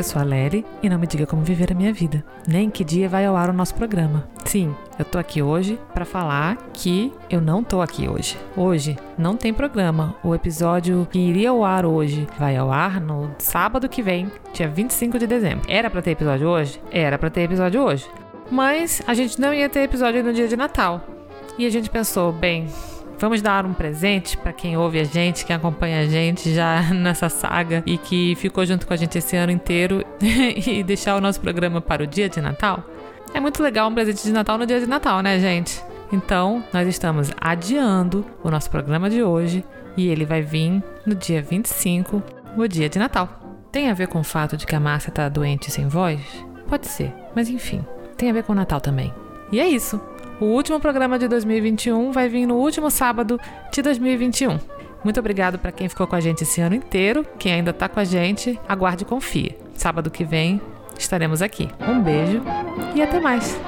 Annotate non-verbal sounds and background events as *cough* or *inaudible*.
eu sou a Lery e não me diga como viver a minha vida, nem que dia vai ao ar o nosso programa. Sim, eu tô aqui hoje para falar que eu não tô aqui hoje. Hoje não tem programa. O episódio que iria ao ar hoje vai ao ar no sábado que vem, dia 25 de dezembro. Era para ter episódio hoje? Era para ter episódio hoje. Mas a gente não ia ter episódio no dia de Natal. E a gente pensou, bem, Vamos dar um presente para quem ouve a gente, quem acompanha a gente já *laughs* nessa saga e que ficou junto com a gente esse ano inteiro *laughs* e deixar o nosso programa para o dia de Natal? É muito legal um presente de Natal no dia de Natal, né, gente? Então, nós estamos adiando o nosso programa de hoje e ele vai vir no dia 25, o dia de Natal. Tem a ver com o fato de que a Márcia tá doente sem voz? Pode ser, mas enfim, tem a ver com o Natal também. E é isso. O último programa de 2021 vai vir no último sábado de 2021. Muito obrigado para quem ficou com a gente esse ano inteiro. Quem ainda está com a gente, aguarde e confia. Sábado que vem estaremos aqui. Um beijo e até mais.